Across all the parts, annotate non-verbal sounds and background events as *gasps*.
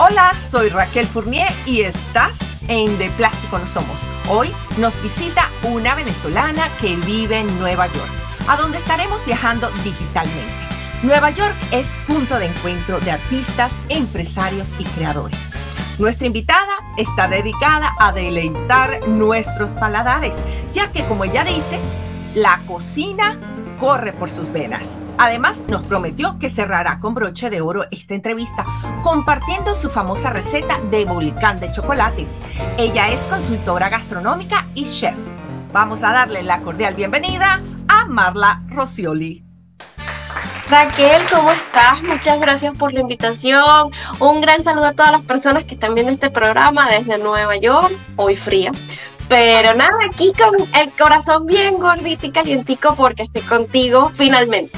Hola, soy Raquel Fournier y estás en De Plástico No Somos. Hoy nos visita una venezolana que vive en Nueva York, a donde estaremos viajando digitalmente. Nueva York es punto de encuentro de artistas, empresarios y creadores. Nuestra invitada está dedicada a deleitar nuestros paladares, ya que como ella dice, la cocina corre por sus venas. Además, nos prometió que cerrará con broche de oro esta entrevista compartiendo su famosa receta de volcán de chocolate. Ella es consultora gastronómica y chef. Vamos a darle la cordial bienvenida a Marla Rosioli. Raquel, ¿cómo estás? Muchas gracias por la invitación. Un gran saludo a todas las personas que están viendo este programa desde Nueva York, hoy fría. Pero nada, aquí con el corazón bien gordito y calientico porque estoy contigo finalmente.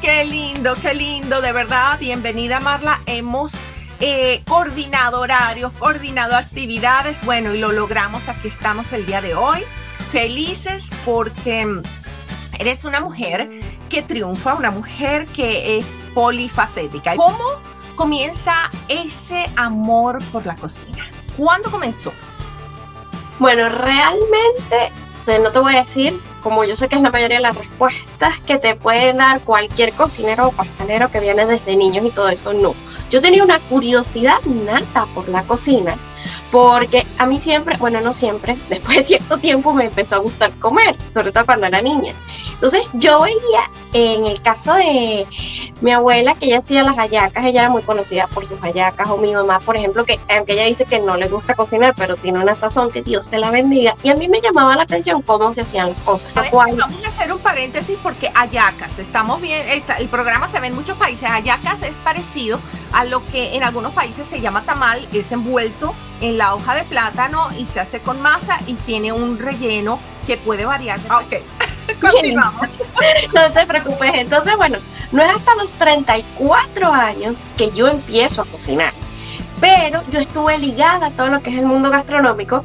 Qué lindo, qué lindo, de verdad. Bienvenida Marla. Hemos eh, coordinado horarios, coordinado actividades. Bueno, y lo logramos. Aquí estamos el día de hoy. Felices porque eres una mujer que triunfa, una mujer que es polifacética. ¿Cómo comienza ese amor por la cocina? ¿Cuándo comenzó? Bueno, realmente, eh, no te voy a decir, como yo sé que es la mayoría de las respuestas que te puede dar cualquier cocinero o pastelero que viene desde niños y todo eso, no. Yo tenía una curiosidad nata por la cocina, porque a mí siempre, bueno, no siempre, *laughs* después de cierto tiempo me empezó a gustar comer, sobre todo cuando era niña. Entonces yo veía en el caso de mi abuela que ella hacía las hallacas, ella era muy conocida por sus hallacas, o mi mamá, por ejemplo, que aunque ella dice que no le gusta cocinar, pero tiene una sazón que Dios se la bendiga, y a mí me llamaba la atención cómo se hacían las cosas. vamos a hacer un paréntesis porque hallacas, estamos bien, el programa se ve en muchos países, hallacas es parecido a lo que en algunos países se llama tamal, es envuelto en la hoja de plátano y se hace con masa y tiene un relleno que puede variar. Ok. *laughs* Continuamos. *laughs* no te preocupes. Entonces, bueno, no es hasta los 34 años que yo empiezo a cocinar. Pero yo estuve ligada a todo lo que es el mundo gastronómico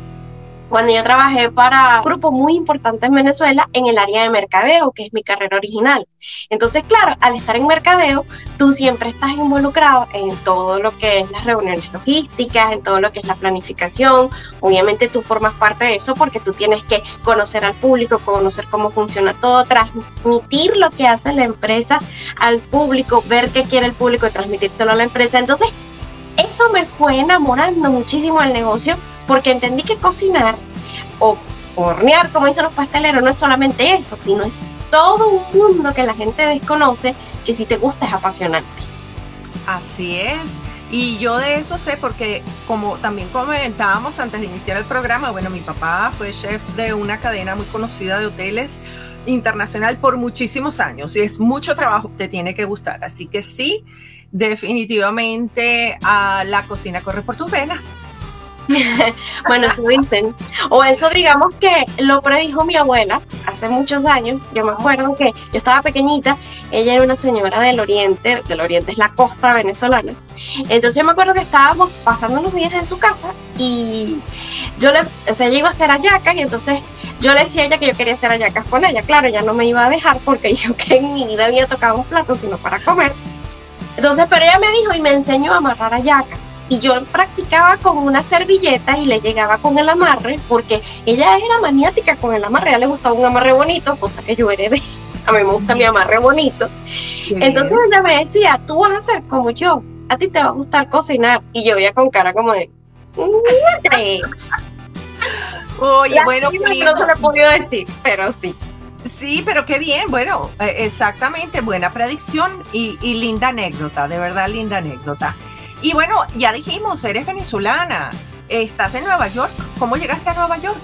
cuando yo trabajé para un grupo muy importante en Venezuela en el área de mercadeo, que es mi carrera original. Entonces, claro, al estar en mercadeo, tú siempre estás involucrado en todo lo que es las reuniones logísticas, en todo lo que es la planificación. Obviamente tú formas parte de eso porque tú tienes que conocer al público, conocer cómo funciona todo, transmitir lo que hace la empresa al público, ver qué quiere el público y transmitírselo a la empresa. Entonces, eso me fue enamorando muchísimo del negocio porque entendí que cocinar o hornear, como dicen los pasteleros, no es solamente eso, sino es todo un mundo que la gente desconoce que si te gusta es apasionante. Así es. Y yo de eso sé porque, como también comentábamos antes de iniciar el programa, bueno, mi papá fue chef de una cadena muy conocida de hoteles internacional por muchísimos años y es mucho trabajo, te tiene que gustar. Así que sí, definitivamente a la cocina corre por tus venas. *laughs* bueno, eso dicen. O eso digamos que lo predijo mi abuela hace muchos años. Yo me acuerdo que yo estaba pequeñita, ella era una señora del oriente, del oriente es la costa venezolana. Entonces yo me acuerdo que estábamos pasando unos días en su casa y yo le, o sea, ella iba a hacer ayacas y entonces yo le decía a ella que yo quería hacer ayacas con ella. Claro, ella no me iba a dejar porque *laughs* yo que en mi vida había tocado un plato, sino para comer. Entonces, pero ella me dijo y me enseñó a amarrar ayacas y yo practicaba con una servilleta y le llegaba con el amarre porque ella era maniática con el amarre, a ella le gustaba un amarre bonito, cosa que yo heredé. A mí me gusta mi amarre bonito. Entonces ella me decía, tú vas a ser como yo, a ti te va a gustar cocinar. Y yo veía con cara como de... Oye, bueno, no se lo he decir, pero sí. Sí, pero qué bien, bueno, eh, exactamente, buena predicción y, y linda anécdota, de verdad linda anécdota. Y bueno, ya dijimos, eres venezolana, estás en Nueva York. ¿Cómo llegaste a Nueva York?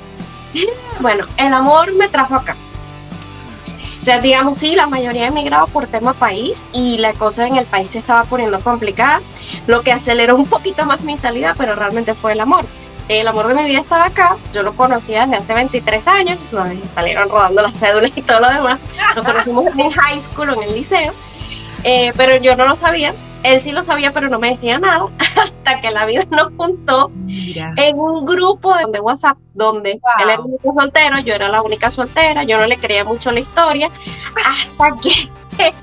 *laughs* Bueno, el amor me trajo acá. O sea, digamos, sí, la mayoría emigrado por tema país y la cosa en el país se estaba poniendo complicada, lo que aceleró un poquito más mi salida, pero realmente fue el amor. El amor de mi vida estaba acá, yo lo conocía desde hace 23 años, salieron rodando las cédulas y todo lo demás. Nos conocimos en high school en el liceo, eh, pero yo no lo sabía él sí lo sabía, pero no me decía nada, *laughs* hasta que la vida nos juntó en un grupo de, WhatsApp donde él era el único soltero, yo era la única soltera, yo no le creía mucho la historia, hasta que *laughs*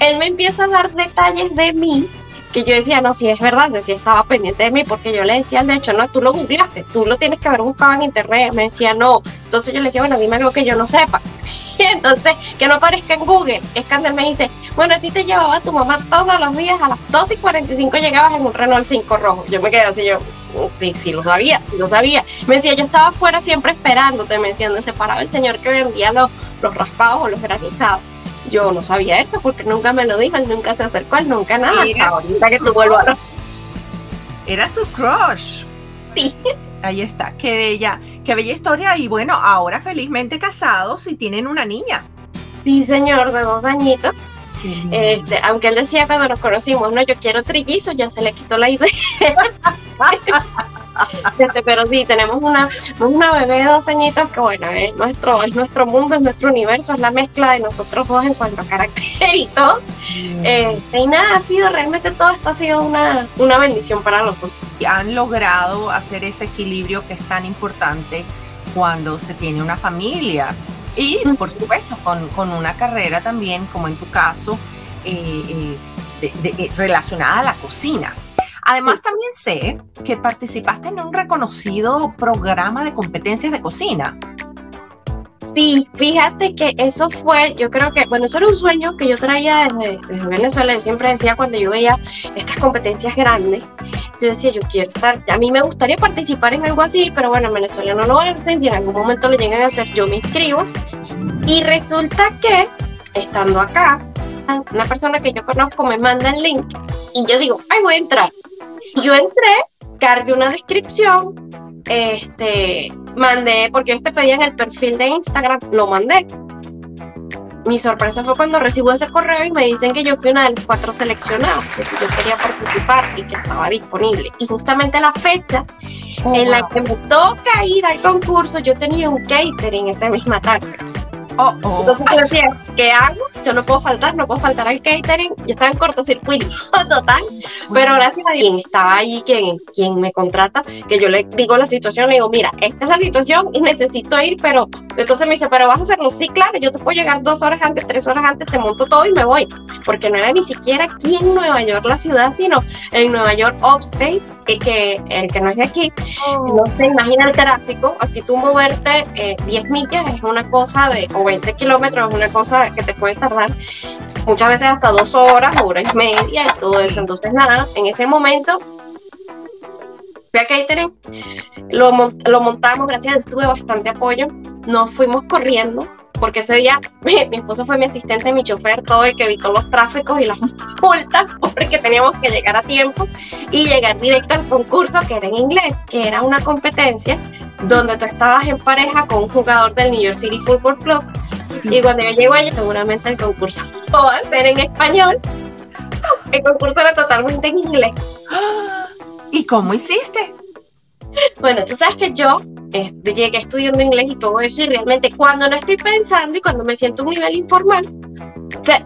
él me empieza a dar detalles de mí que yo decía, no, si es verdad, si estaba pendiente de mí, porque yo le decía, de hecho, no, tú lo googleaste, tú lo tienes que haber buscado en internet, me decía, no, entonces yo le decía, bueno, dime algo que yo no sepa, *laughs* y entonces, que no aparezca en Google, es que me dice, bueno, a ti te llevaba tu mamá todos los días, a las 2 y 45 llegabas en un Renault 5 rojo, yo me quedé así, yo, sí, sí lo sabía, sí lo sabía, me decía, yo estaba afuera siempre esperándote, me decía, donde se paraba el señor que vendía los, los raspados o los granizados, yo no sabía eso porque nunca me lo dijo, él nunca se acercó, él nunca nada. Hasta ahorita que tuvo el Era su crush. Sí. Ahí está, qué bella, qué bella historia. Y bueno, ahora felizmente casados y tienen una niña. Sí, señor, de dos añitos. Este, aunque él decía cuando nos conocimos, no, yo quiero trillizos, ya se le quitó la idea. *laughs* Este, pero sí, tenemos una, una bebé de dos añitos que bueno, es nuestro, es nuestro mundo, es nuestro universo, es la mezcla de nosotros dos en cuanto a carácter y todo. Este, y nada, ha sido realmente todo esto ha sido una, una bendición para nosotros. Y han logrado hacer ese equilibrio que es tan importante cuando se tiene una familia. Y por supuesto, con, con una carrera también, como en tu caso, eh, eh, relacionada a la cocina. Además, también sé que participaste en un reconocido programa de competencias de cocina. Sí, fíjate que eso fue, yo creo que, bueno, eso era un sueño que yo traía desde, Venezuela. Yo siempre decía cuando yo veía estas competencias grandes, yo decía, yo quiero estar, a mí me gustaría participar en algo así, pero bueno, en Venezuela no lo hacen, si en algún momento lo llegan a hacer, yo me inscribo. Y resulta que, estando acá, una persona que yo conozco me manda el link y yo digo, ay, voy a entrar. Yo entré, cargué una descripción, este, mandé, porque ellos te pedían el perfil de Instagram, lo mandé. Mi sorpresa fue cuando recibo ese correo y me dicen que yo fui una de las cuatro seleccionados, que yo quería participar y que estaba disponible. Y justamente la fecha oh, en la que me toca ir al concurso, yo tenía un catering esa misma tarde. Oh, oh. Entonces yo decía, ¿qué hago? Yo no puedo faltar, no puedo faltar al catering. Yo estaba en cortocircuito *laughs* total, pero gracias a Dios estaba ahí quien, quien me contrata, que yo le digo la situación, le digo, mira, esta es la situación y necesito ir, pero entonces me dice, pero vas a hacerlo, sí, claro, yo te puedo llegar dos horas antes, tres horas antes, te monto todo y me voy, porque no era ni siquiera aquí en Nueva York la ciudad, sino en Nueva York Upstate, que, que el que no es de aquí, oh. no se imagina el tráfico, aquí tú moverte 10 eh, millas es una cosa de, o 20 kilómetros es una cosa que te puede tardar muchas veces hasta dos horas, hora y media y todo eso, entonces nada, en ese momento fui a catering, lo, lo montamos, gracias a Dios tuve bastante apoyo, nos fuimos corriendo, porque ese día *laughs* mi, esposo fue mi asistente, mi chofer, todo el que evitó los tráficos y las multas, *laughs* porque teníamos que llegar a tiempo y llegar directo al concurso que era en inglés, que era una competencia donde tú estabas en pareja con un jugador del New York City Football Club. Y cuando yo llego allí, seguramente el concurso *laughs* va a ser en español. El concurso era totalmente en inglés. *gasps* ¿Y cómo hiciste? Bueno, tú sabes que yo eh, llegué estudiando inglés y todo eso y realmente cuando no estoy pensando y cuando me siento a un nivel informal,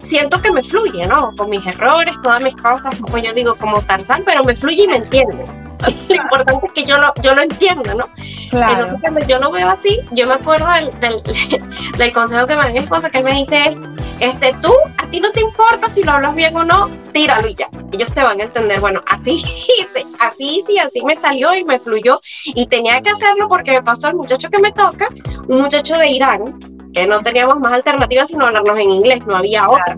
siento que me fluye, ¿no? Con mis errores, todas mis cosas, como yo digo, como Tarzán, pero me fluye y me entiende. *laughs* lo importante es que yo lo, yo lo entiendo, ¿no? Claro. Entonces, cuando yo lo veo así, yo me acuerdo del, del, *laughs* consejo que me da mi esposa, que él me dice, este, tú, a ti no te importa si lo hablas bien o no, tíralo y ya. Ellos te van a entender, bueno, así *laughs* hice, así sí, así me salió y me fluyó. Y tenía que hacerlo porque me pasó el muchacho que me toca, un muchacho de Irán, que no teníamos más alternativas sino hablarnos en inglés, no había otra.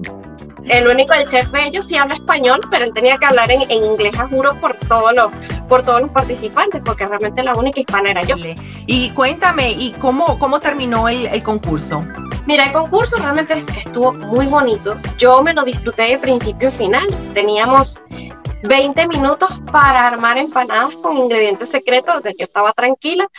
El único, el chef de ellos sí habla español, pero él tenía que hablar en, inglés, a juro, por todos los, por todos los participantes, porque realmente la única hispana era yo. Y cuéntame, ¿y cómo, cómo terminó el, el concurso? Mira, el concurso realmente estuvo muy bonito. Yo me lo disfruté de principio a final. Teníamos 20 minutos para armar empanadas con ingredientes secretos, o sea, yo estaba tranquila.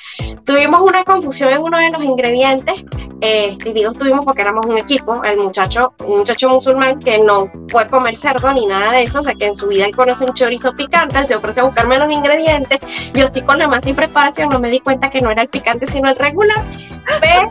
Tuvimos una confusión en uno de los ingredientes, eh, y digo tuvimos porque éramos un equipo, el muchacho, un muchacho musulmán que no puede comer cerdo ni nada de eso, o sea, que en su vida él conoce un chorizo picante, se ofrece a buscarme los ingredientes, yo estoy con la masa sin preparación, no me di cuenta que no era el picante sino el regular, *laughs* pero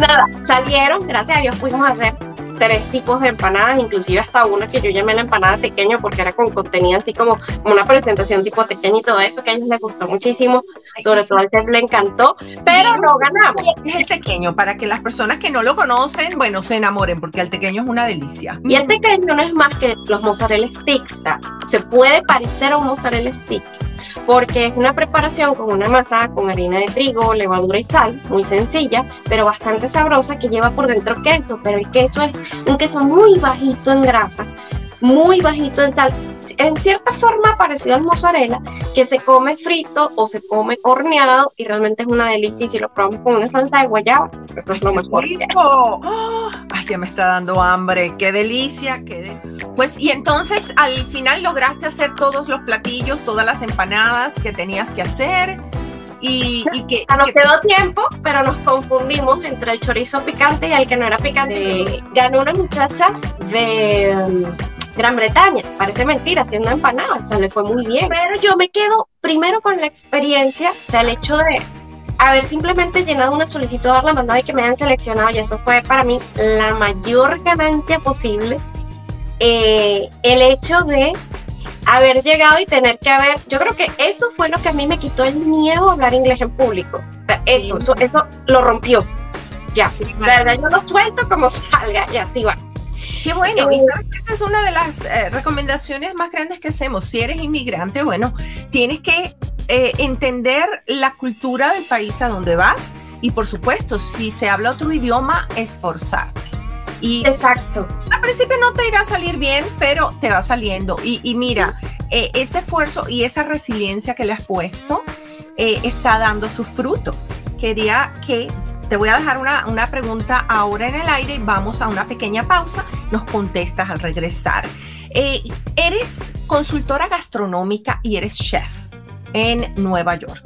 nada, salieron, gracias a Dios fuimos a hacer tres tipos de empanadas, inclusive hasta una que yo llamé la empanada pequeña porque era con contenido así como, como una presentación tipo pequeña y todo eso, que a ellos les gustó muchísimo, sobre todo al chef le encantó, pero no ganamos. Es el pequeño, para que las personas que no lo conocen, bueno, se enamoren, porque el pequeño es una delicia. Y el pequeño no es más que los mozzarella sticks, se puede parecer a un mozzarella stick, porque es una preparación con una masa con harina de trigo, levadura y sal, muy sencilla, pero bastante sabrosa que lleva por dentro queso, pero el queso es un queso muy bajito en grasa, muy bajito en sal, en cierta forma parecido al mozzarella, que se come frito o se come horneado y realmente es una delicia y si lo probamos con una salsa de guayaba, pues es lo mejor. ¡Oh! Ay, ya me está dando hambre, qué delicia, qué Pues y entonces al final lograste hacer todos los platillos, todas las empanadas que tenías que hacer. Y, y que, nos quedó tiempo, pero nos confundimos entre el chorizo picante y el que no era picante. ganó una muchacha de Gran Bretaña. Parece mentira, haciendo empanadas, o sea, le fue muy bien. Pero yo me quedo primero con la experiencia, o sea, el hecho de haber simplemente llenado una solicitud, la mandado y que me hayan seleccionado, y eso fue para mí la mayor ganancia posible. Eh, el hecho de haber llegado y tener que haber, yo creo que eso fue lo que a mí me quitó el miedo a hablar inglés en público. eso, eso, eso, lo rompió. Ya, la verdad yo lo suelto como salga y así va. Qué bueno, y sabes que esta es una de las eh, recomendaciones más grandes que hacemos. Si eres inmigrante, bueno, tienes que eh, entender la cultura del país a donde vas y por supuesto, si se habla otro idioma, esforzarte. Y Exacto. Al principio no te irá a salir bien, pero te va saliendo. Y, mira, eh, ese esfuerzo y esa resiliencia que le has puesto está dando sus frutos. Quería que te voy a dejar una, una, pregunta ahora en el aire y vamos a una pequeña pausa. Nos contestas al regresar. Eh, eres consultora gastronómica y eres chef en Nueva York.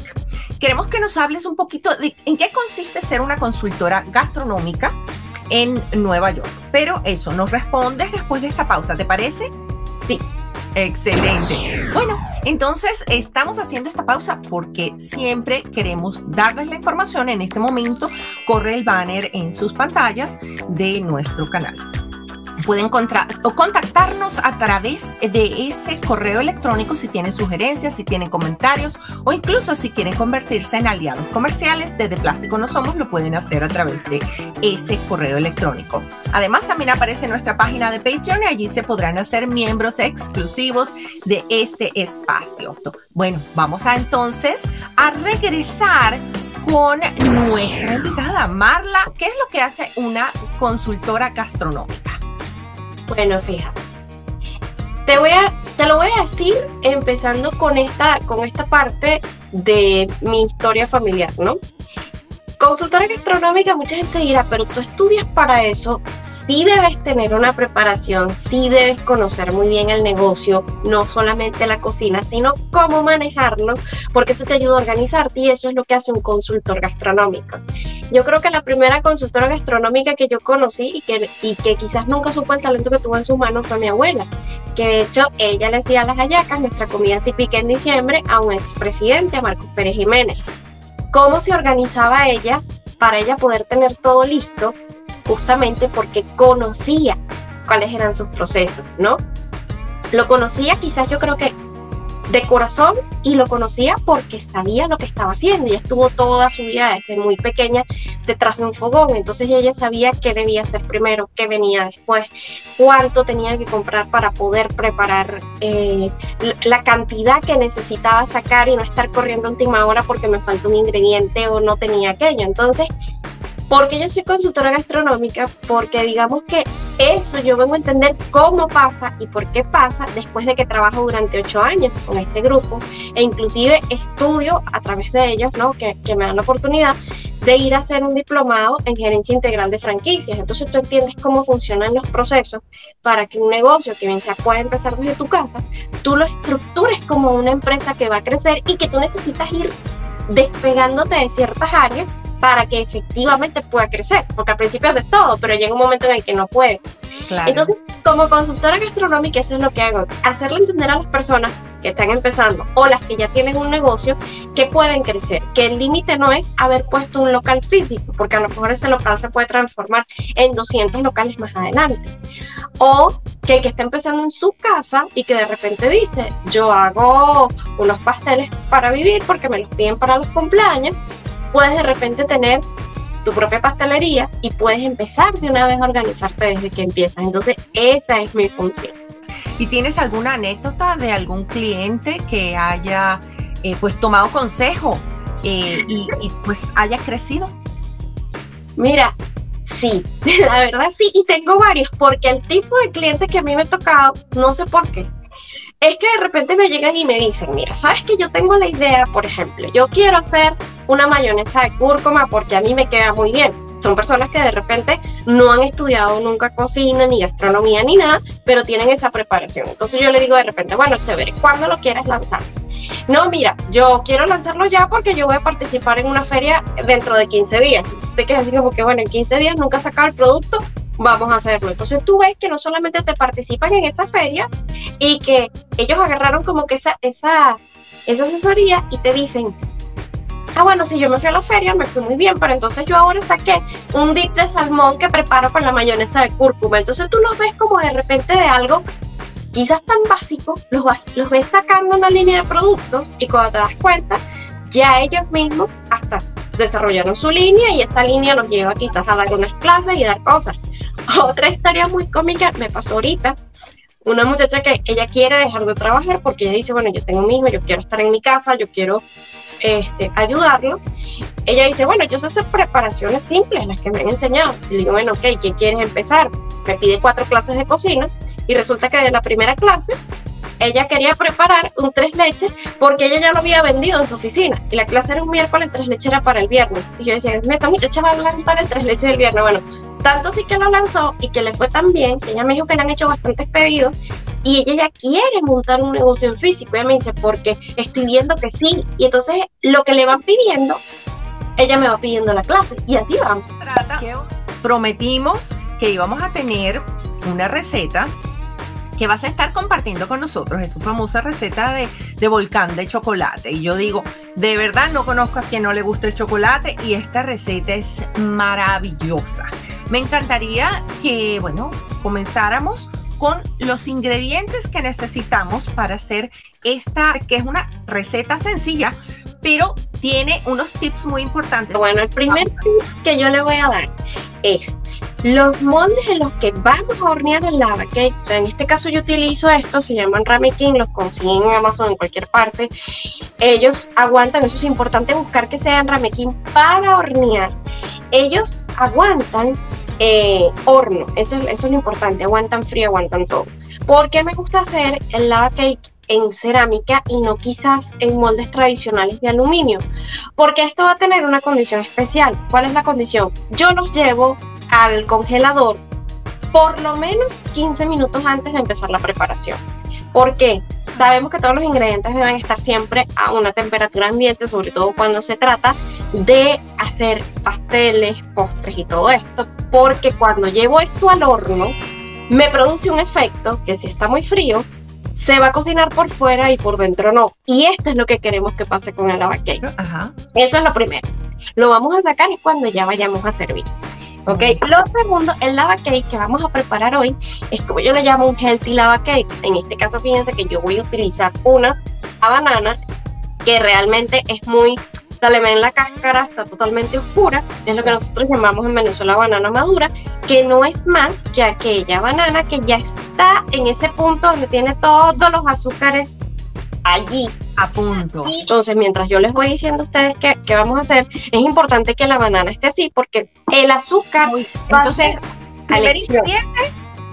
Queremos que nos hables un poquito de en qué consiste ser una consultora gastronómica en Nueva York. Pero eso, nos respondes después de esta pausa, ¿te parece? Sí. Excelente. Bueno, entonces estamos haciendo esta pausa porque siempre queremos darles la información. En este momento corre el banner en sus pantallas de nuestro canal pueden contactarnos a través de ese correo electrónico si tienen sugerencias, si tienen comentarios o incluso si quieren convertirse en aliados comerciales de De Plástico No Somos, lo pueden hacer a través de ese correo electrónico. Además, también aparece nuestra página de Patreon y allí se podrán hacer miembros exclusivos de este espacio. Bueno, vamos a entonces a regresar con nuestra invitada, Marla. ¿Qué es lo que hace una consultora gastronómica? Bueno, fíjate. Te voy a, te lo voy a decir empezando con esta, con esta parte de mi historia familiar, ¿no? Consultora gastronómica, mucha gente dirá, pero tú estudias para eso sí debes tener una preparación, sí debes conocer muy bien el negocio, no solamente la cocina, sino cómo manejarlo, porque eso te ayuda a organizarte y eso es lo que hace un consultor gastronómico. Yo creo que la primera consultora gastronómica que yo conocí y que, y que quizás nunca supo el talento que tuvo en sus manos fue mi abuela, que de hecho ella le hacía las hallacas, nuestra comida típica en diciembre, a un expresidente, a Marcos Pérez Jiménez. ¿Cómo se organizaba ella para ella poder tener todo listo justamente porque conocía cuáles eran sus procesos, ¿no? Lo conocía quizás yo creo que de corazón y lo conocía porque sabía lo que estaba haciendo y estuvo toda su vida desde muy pequeña detrás de un fogón, entonces ella sabía qué debía hacer primero, qué venía después, cuánto tenía que comprar para poder preparar eh, la cantidad que necesitaba sacar y no estar corriendo última hora porque me falta un ingrediente o no tenía aquello, entonces porque yo soy consultora gastronómica, porque digamos que eso yo vengo a entender cómo pasa y por qué pasa después de que trabajo durante ocho años con este grupo e inclusive estudio a través de ellos, ¿no? Que, que me dan la oportunidad de ir a hacer un diplomado en gerencia integral de franquicias. Entonces tú entiendes cómo funcionan los procesos para que un negocio que bien sea pueda empezar desde tu casa, tú lo estructures como una empresa que va a crecer y que tú necesitas ir despegándote de ciertas áreas para que efectivamente pueda crecer, porque al principio haces todo, pero llega un momento en el que no puede. Entonces, como consultora gastronómica eso es lo que hago, hacerle entender a las personas que están empezando o las que ya tienen un negocio que pueden crecer, que el límite no es haber puesto un local físico, porque a lo mejor ese local se puede transformar en 200 locales más adelante. O que el que está empezando en su casa y que de repente dice, yo hago unos pasteles para vivir porque me los piden para los cumpleaños, puedes de repente tener tu propia pastelería y puedes empezar de una vez a organizarte desde que empiezas. Entonces, esa es mi función. ¿Y tienes alguna anécdota de algún cliente que haya eh, pues tomado consejo eh, y, y pues haya crecido? Mira, sí, *laughs* la verdad sí, y tengo varios, porque el tipo de clientes que a mí me ha tocado, no sé por qué, es que de repente me llegan y me dicen, mira, sabes que yo tengo la idea, por ejemplo, yo quiero hacer una mayonesa de cúrcuma porque a mí me queda muy bien. Son personas que de repente no han estudiado nunca cocina, ni gastronomía, ni nada, pero tienen esa preparación. Entonces yo le digo de repente, bueno, chévere, ¿cuándo lo quieres lanzar? No, mira, yo quiero lanzarlo ya porque yo voy a participar en una feria dentro de 15 días. Te quedas así como que, bueno, en 15 días nunca he sacado el producto, vamos a hacerlo. Entonces tú ves que no solamente te participan en esta feria y que ellos agarraron como que esa, esa, esa asesoría y te dicen, ah, bueno, si yo me fui a la feria, me fui muy bien, pero entonces yo ahora saqué un dip de salmón que preparo con la mayonesa de cúrcuma. Entonces tú los ves como de repente de algo quizás tan básico, los, los ves sacando una línea de productos y cuando te das cuenta, ya ellos mismos hasta desarrollaron su línea y esta línea los lleva quizás a dar unas clases y dar cosas. *laughs* Otra historia muy cómica me pasó ahorita. Una muchacha que ella quiere dejar de trabajar porque ella dice, bueno, yo tengo mi hijo, yo quiero estar en mi casa, yo quiero este, ayudarlo. Ella dice, bueno, yo sé hacer preparaciones simples, las que me han enseñado. Y le digo, bueno, ok, ¿qué quieres empezar? Me pide cuatro clases de cocina y resulta que de la primera clase ella quería preparar un tres leches porque ella ya lo había vendido en su oficina y la clase era un miércoles, tres leches era para el viernes. Y yo decía, esta muchacha va a lanzar el tres leches del viernes. Bueno, tanto sí que lo lanzó y que le fue tan bien que ella me dijo que le han hecho bastantes pedidos y ella ya quiere montar un negocio en físico. Ella me dice, porque estoy viendo que sí. Y entonces lo que le van pidiendo, ella me va pidiendo la clase y así vamos. Prometimos que íbamos a tener una receta que vas a estar compartiendo con nosotros. Es tu famosa receta de, de, volcán de chocolate. Y yo digo, de verdad no conozco a quien no le guste el chocolate y esta receta es maravillosa. Me encantaría que, bueno, comenzáramos con los ingredientes que necesitamos para hacer esta, que es una receta sencilla, pero tiene unos tips muy importantes. Bueno, el primer tip que yo le voy a dar es los moldes en los que vamos a hornear el lava cake, o sea, en este caso yo utilizo estos, se llaman ramekin, los consiguen en Amazon en cualquier parte. Ellos aguantan, eso es importante buscar que sean ramekin para hornear. Ellos aguantan eh, horno, eso, eso es lo importante, aguantan frío, aguantan todo. ¿Por qué me gusta hacer el lava cake en cerámica y no quizás en moldes tradicionales de aluminio? Porque esto va a tener una condición especial. ¿Cuál es la condición? Yo los llevo al congelador por lo menos 15 minutos antes de empezar la preparación. ¿Por qué? Sabemos que todos los ingredientes deben estar siempre a una temperatura ambiente, sobre todo cuando se trata de hacer pasteles, postres y todo esto, porque cuando llevo esto al horno, me produce un efecto que si está muy frío, se va a cocinar por fuera y por dentro no. Y esto es lo que queremos que pase con el lava cake. Eso es lo primero. Lo vamos a sacar y cuando ya vayamos a servir. Ok, lo segundo, el lava cake que vamos a preparar hoy es como yo le llamo un healthy lava cake. En este caso, fíjense que yo voy a utilizar una banana que realmente es muy le ven la cáscara, está totalmente oscura, es lo que nosotros llamamos en Venezuela banana madura, que no es más que aquella banana que ya está en ese punto donde tiene todos los azúcares allí a punto. Entonces, mientras yo les voy diciendo a ustedes qué, vamos a hacer, es importante que la banana esté así porque el azúcar. entonces, el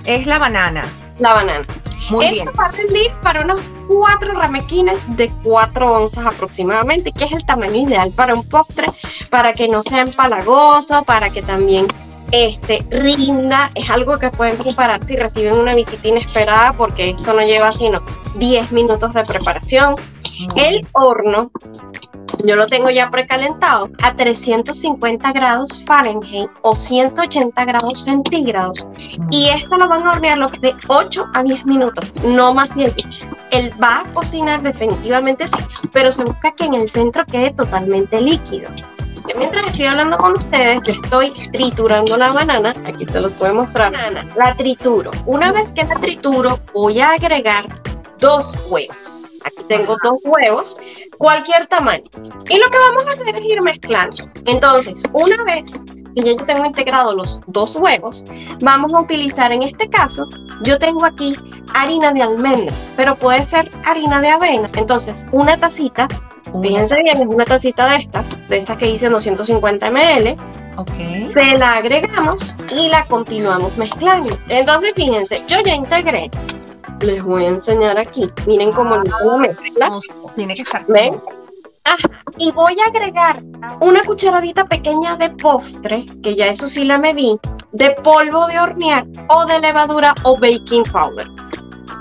es la banana. La banana. Muy Esto bien. va a rendir para unos cuatro ramequines de 4 onzas aproximadamente, que es el tamaño ideal para un postre, para que no sea empalagoso, para que también este, rinda. Es algo que pueden preparar si reciben una visita inesperada, porque esto no lleva sino 10 minutos de preparación. El horno yo lo tengo ya precalentado a 350 grados Fahrenheit o 180 grados centígrados. Y esto lo van a hornear de 8 a 10 minutos, no más de allí. Él va a cocinar definitivamente sí, pero se busca que en el centro quede totalmente líquido. Mientras estoy hablando con ustedes, yo estoy triturando la banana. Aquí se los voy a mostrar. La trituro. Una vez que la trituro, voy a agregar dos huevos. Tengo dos huevos, cualquier tamaño. Y lo que vamos a hacer es ir mezclando. Entonces, una vez que ya yo tengo integrado los dos huevos, vamos a utilizar en este caso, yo tengo aquí harina de almendras, pero puede ser harina de avena. Entonces, una tacita, fíjense bien, es una tacita de estas, de estas que dicen 250 ml. Okay. Se la agregamos y la continuamos mezclando. Entonces, fíjense, yo ya integré les voy a enseñar aquí. Miren cómo ah, lo mezcla. Tiene que estar. ¿Ven? Ah, y voy a agregar una cucharadita pequeña de postre, que ya eso sí la medí, de polvo de hornear o de levadura o baking powder.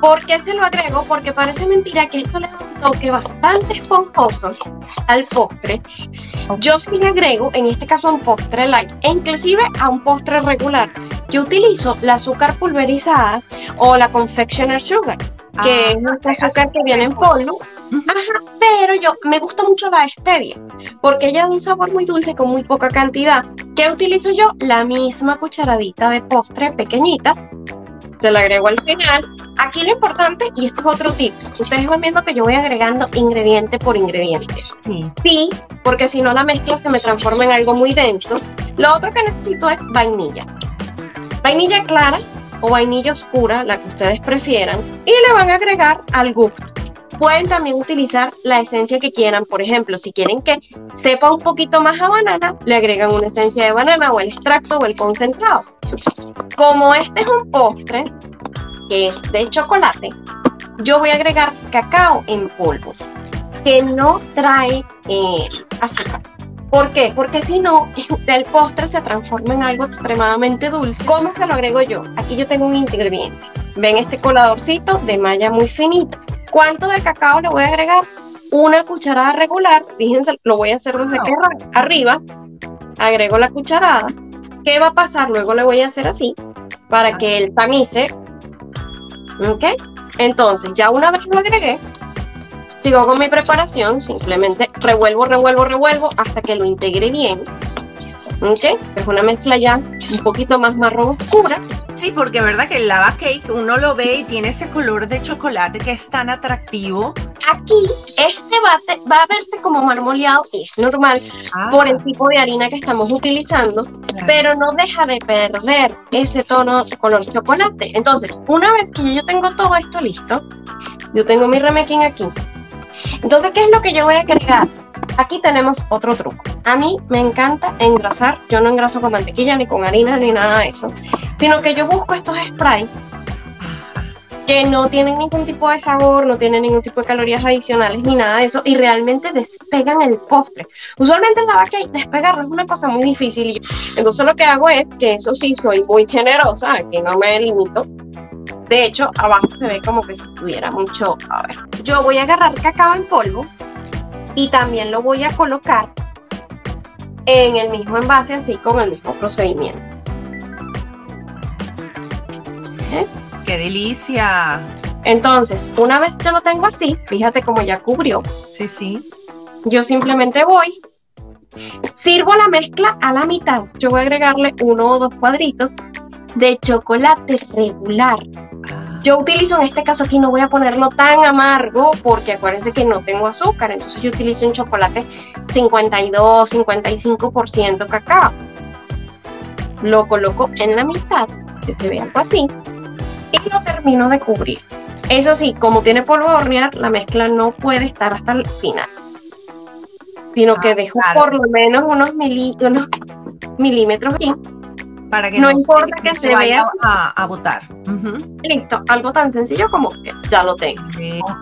¿Por qué se lo agrego? Porque parece mentira que esto le da un toque bastante esponjoso al postre. Yo sí le agrego, en este caso a un postre light, e inclusive a un postre regular. Yo utilizo la azúcar pulverizada o la confectioner sugar, que ah, es un azúcar que viene en polvo. Ajá, pero yo me gusta mucho la stevia, porque ella da un sabor muy dulce con muy poca cantidad. ¿Qué utilizo yo? La misma cucharadita de postre pequeñita se lo agrego al final. Aquí lo importante, y esto es otro tip, ustedes van viendo que yo voy agregando ingrediente por ingrediente. Sí. Sí, porque si no la mezcla se me transforma en algo muy denso. Lo otro que necesito es vainilla. Vainilla clara o vainilla oscura, la que ustedes prefieran, y le van a agregar al gusto. Pueden también utilizar la esencia que quieran. Por ejemplo, si quieren que sepa un poquito más a banana, le agregan una esencia de banana o el extracto o el concentrado. Como este es un postre, que es de chocolate, yo voy a agregar cacao en polvo, que no trae eh, azúcar. ¿Por qué? Porque si no, *laughs* el postre se transforma en algo extremadamente dulce. ¿Cómo se lo agrego yo? Aquí yo tengo un ingrediente. Ven este coladorcito de malla muy finita. ¿Cuánto de cacao le voy a agregar? Una cucharada regular. Fíjense, lo voy a hacer desde aquí arriba. Agrego la cucharada ¿Qué va a pasar? Luego le voy a hacer así para que él tamice. ¿Ok? Entonces, ya una vez lo agregué, sigo con mi preparación, simplemente revuelvo, revuelvo, revuelvo hasta que lo integre bien. ¿Ok? Es una mezcla ya un poquito más marrón oscura. Sí, porque verdad que el lava cake uno lo ve y tiene ese color de chocolate que es tan atractivo. Aquí este va, va a verse como marmoleado, es normal, ah. por el tipo de harina que estamos utilizando, pero no deja de perder ese tono de color chocolate. Entonces, una vez que yo tengo todo esto listo, yo tengo mi remequín aquí. Entonces, ¿qué es lo que yo voy a agregar? Aquí tenemos otro truco. A mí me encanta engrasar. Yo no engraso con mantequilla, ni con harina, ni nada de eso. Sino que yo busco estos sprays que no tienen ningún tipo de sabor, no tienen ningún tipo de calorías adicionales ni nada de eso y realmente despegan el postre. Usualmente en la vaca despegarlo es una cosa muy difícil. Entonces lo que hago es que eso sí, soy muy generosa, aquí no me limito. De hecho, abajo se ve como que si estuviera mucho. A ver, yo voy a agarrar cacao en polvo y también lo voy a colocar en el mismo envase así con el mismo procedimiento. ¿Eh? ¡Qué delicia! Entonces, una vez yo lo tengo así, fíjate cómo ya cubrió. Sí, sí. Yo simplemente voy, sirvo la mezcla a la mitad. Yo voy a agregarle uno o dos cuadritos de chocolate regular. Yo utilizo en este caso aquí, no voy a ponerlo tan amargo porque acuérdense que no tengo azúcar, entonces yo utilizo un chocolate 52, 55% cacao. Lo coloco en la mitad, que se vea algo así, y lo termino de cubrir. Eso sí, como tiene polvo de hornear, la mezcla no puede estar hasta el final, sino que ah, dejo por lo menos unos, unos milímetros aquí para que no, importa que se, vaya a, botar. Listo, algo tan sencillo como que ya lo tengo.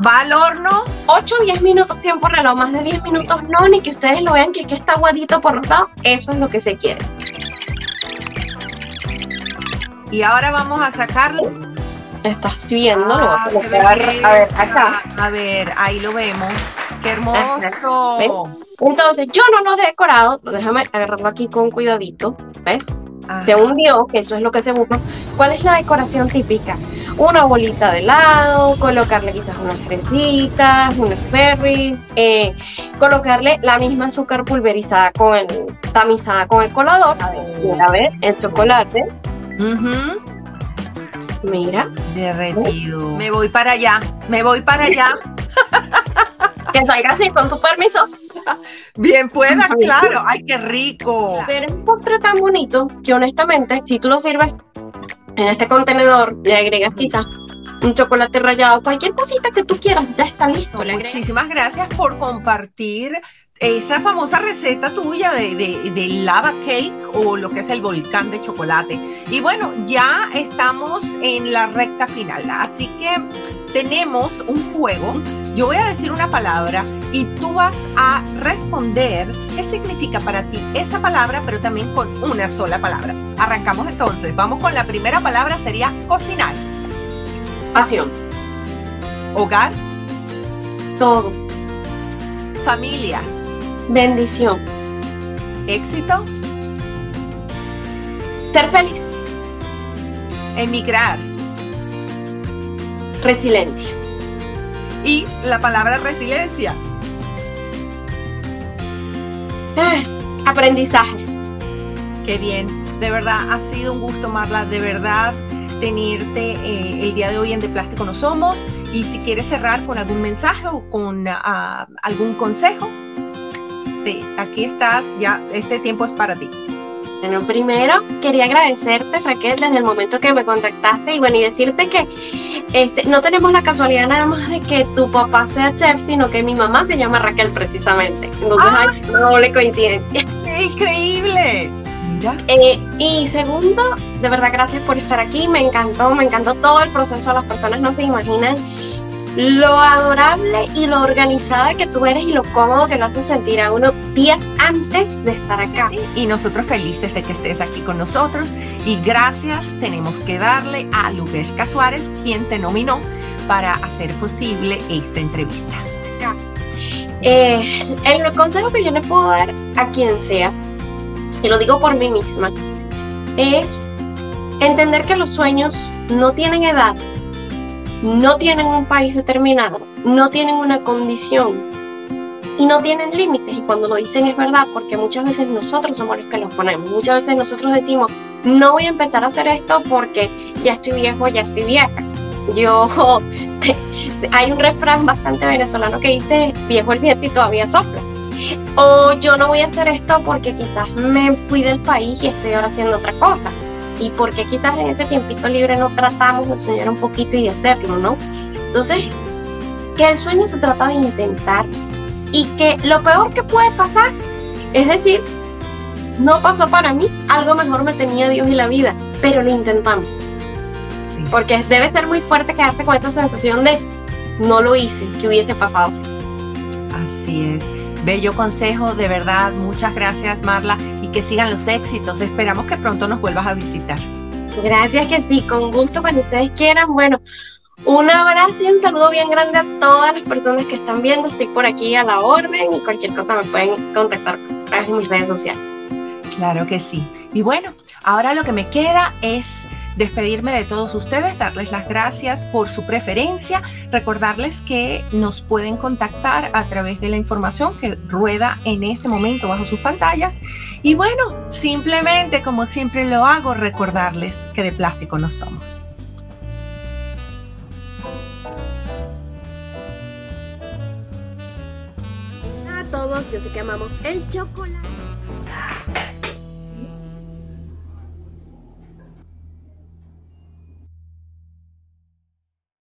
Va al horno. 8 o 10 minutos tiempo reloj, más de 10 minutos no, ni que ustedes lo vean que, que está aguadito por los lados, eso es lo que se quiere. Y ahora vamos a sacarlo. Estás viendo, lo ah, a, a ver acá. A ver, ahí lo vemos. Qué hermoso. Entonces, yo no lo he decorado, déjame agarrarlo aquí con cuidadito, ¿ves? Se hundió, que eso es lo que se busca. ¿Cuál es la decoración típica? Una bolita de helado, colocarle quizás unas fresitas, unos berries, eh, colocarle la misma azúcar pulverizada con el, tamizada con el colador. A ver, el chocolate. Mira. Derretido. Me voy para allá, me voy para allá. Que salga así, con tu permiso. *laughs* Bien pueda, claro. Ay, qué rico. Pero es un postre tan bonito que honestamente, si tú lo sirves en este contenedor, le agregas quizás un chocolate rallado, cualquier cosita que tú quieras, ya está listo. Muchísimas gracias por compartir esa famosa receta tuya de, de, lava cake o lo que es el volcán de chocolate. Y bueno, ya estamos en la recta final, así que tenemos un juego. Yo voy a decir una palabra y tú vas a responder qué significa para ti esa palabra, pero también con una sola palabra. Arrancamos entonces. Vamos con la primera palabra, sería cocinar. Pasión. Hogar. Todo. Familia. Bendición. Éxito. Ser feliz. Emigrar. Resiliencia. Y la palabra resiliencia. Ah, aprendizaje. Qué bien. De verdad, ha sido un gusto, Marla. De verdad, tenerte eh, el día de hoy en De Plástico No Somos. Y si quieres cerrar con algún mensaje o con ah, algún consejo, aquí estás, ya este tiempo es para ti. Bueno, primero quería agradecerte Raquel desde el momento que me contactaste y bueno, y decirte que este, no tenemos la casualidad nada más de que tu papá sea chef, sino que mi mamá se llama Raquel precisamente. Entonces ah. hay una doble coincidencia. *laughs* ¡Qué increíble! Mira. Eh, y segundo, de verdad gracias por estar aquí, me encantó, me encantó todo el proceso, las personas no se imaginan lo adorable y lo organizada que tú eres y lo cómodo que lo hace sentir a uno días antes de estar acá. y nosotros felices de que estés aquí con nosotros y gracias tenemos que darle a Lubeshka Suárez quien te nominó para hacer posible esta entrevista. Eh, el consejo que yo le puedo dar a quien sea, y lo digo por mí misma, es entender que los sueños no tienen edad no tienen un país determinado, no tienen una condición y no tienen límites. Y cuando lo dicen es verdad, porque muchas veces nosotros somos los que los ponemos. Muchas veces nosotros decimos, no voy a empezar a hacer esto porque ya estoy viejo, ya estoy vieja. Yo, *laughs* hay un refrán bastante venezolano que dice, viejo el viento y todavía sopla. O yo no voy a hacer esto porque quizás me fui del país y estoy ahora haciendo otra cosa y porque quizás en ese tiempito libre no tratamos de soñar un poquito y de hacerlo, ¿no? Entonces, que el sueño se trata de intentar y que lo peor que puede pasar, es decir, no pasó para mí, algo mejor me tenía Dios y la vida, pero lo intentamos. Porque debe ser muy fuerte quedarse con esa sensación de no lo hice, que hubiese pasado. Así es. Bello consejo, de verdad, muchas gracias Marla y que sigan los éxitos. Esperamos que pronto nos vuelvas a visitar. Gracias que sí, con gusto cuando ustedes quieran. Bueno, un abrazo y un saludo bien grande a todas las personas que están viendo. Estoy por aquí a la orden y cualquier cosa me pueden contactar a través de mis redes sociales. Claro que sí. Y bueno, ahora lo que me queda es despedirme de todos ustedes, darles las gracias por su preferencia, recordarles que nos pueden contactar a través de la información que rueda en este momento bajo sus pantallas. Y bueno, simplemente como siempre lo hago, recordarles que de plástico no somos. a todos, yo sé que amamos el chocolate.